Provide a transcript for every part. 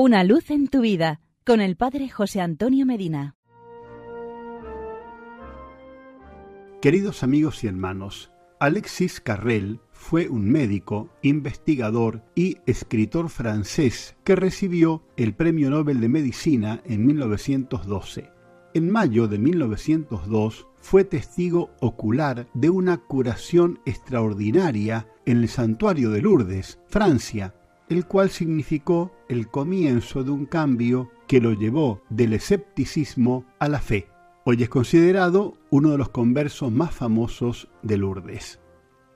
Una luz en tu vida con el Padre José Antonio Medina. Queridos amigos y hermanos, Alexis Carrel fue un médico, investigador y escritor francés que recibió el Premio Nobel de Medicina en 1912. En mayo de 1902 fue testigo ocular de una curación extraordinaria en el santuario de Lourdes, Francia, el cual significó el comienzo de un cambio que lo llevó del escepticismo a la fe. Hoy es considerado uno de los conversos más famosos de Lourdes.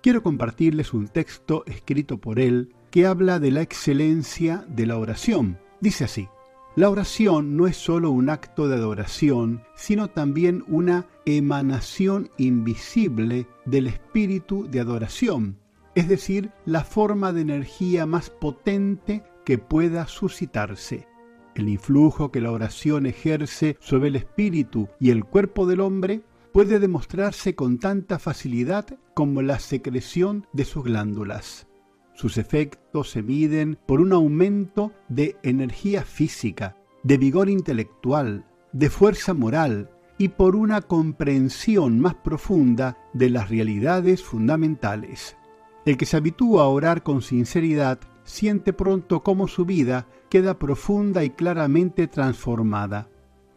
Quiero compartirles un texto escrito por él que habla de la excelencia de la oración. Dice así, la oración no es sólo un acto de adoración, sino también una emanación invisible del espíritu de adoración, es decir, la forma de energía más potente que pueda suscitarse. El influjo que la oración ejerce sobre el espíritu y el cuerpo del hombre puede demostrarse con tanta facilidad como la secreción de sus glándulas. Sus efectos se miden por un aumento de energía física, de vigor intelectual, de fuerza moral y por una comprensión más profunda de las realidades fundamentales. El que se habitúa a orar con sinceridad siente pronto cómo su vida queda profunda y claramente transformada.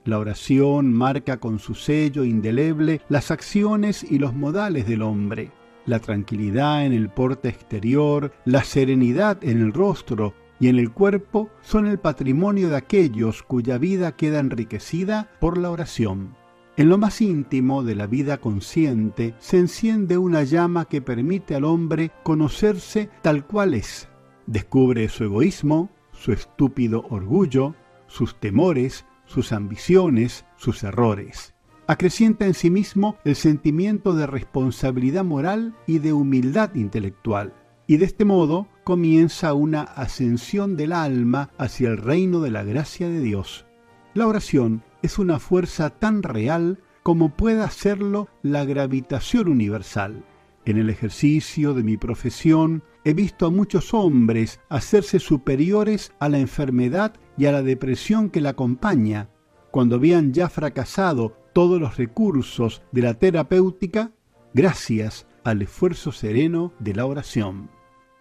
La oración marca con su sello indeleble las acciones y los modales del hombre. La tranquilidad en el porte exterior, la serenidad en el rostro y en el cuerpo son el patrimonio de aquellos cuya vida queda enriquecida por la oración. En lo más íntimo de la vida consciente se enciende una llama que permite al hombre conocerse tal cual es. Descubre su egoísmo, su estúpido orgullo, sus temores, sus ambiciones, sus errores. Acrecienta en sí mismo el sentimiento de responsabilidad moral y de humildad intelectual. Y de este modo comienza una ascensión del alma hacia el reino de la gracia de Dios. La oración es una fuerza tan real como pueda serlo la gravitación universal. En el ejercicio de mi profesión he visto a muchos hombres hacerse superiores a la enfermedad y a la depresión que la acompaña. Cuando habían ya fracasado todos los recursos de la terapéutica, gracias al esfuerzo sereno de la oración.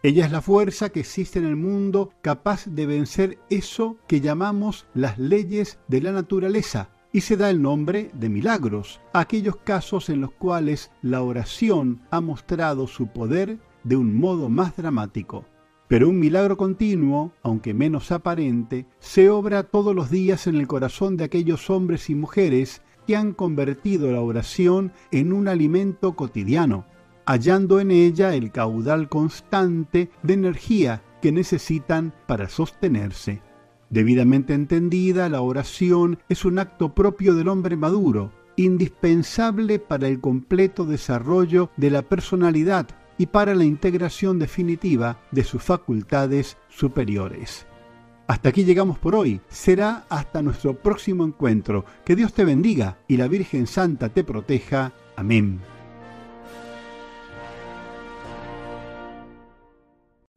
Ella es la fuerza que existe en el mundo capaz de vencer eso que llamamos las leyes de la naturaleza y se da el nombre de milagros, aquellos casos en los cuales la oración ha mostrado su poder de un modo más dramático. Pero un milagro continuo, aunque menos aparente, se obra todos los días en el corazón de aquellos hombres y mujeres que han convertido la oración en un alimento cotidiano, hallando en ella el caudal constante de energía que necesitan para sostenerse. Debidamente entendida, la oración es un acto propio del hombre maduro, indispensable para el completo desarrollo de la personalidad y para la integración definitiva de sus facultades superiores. Hasta aquí llegamos por hoy. Será hasta nuestro próximo encuentro. Que Dios te bendiga y la Virgen Santa te proteja. Amén.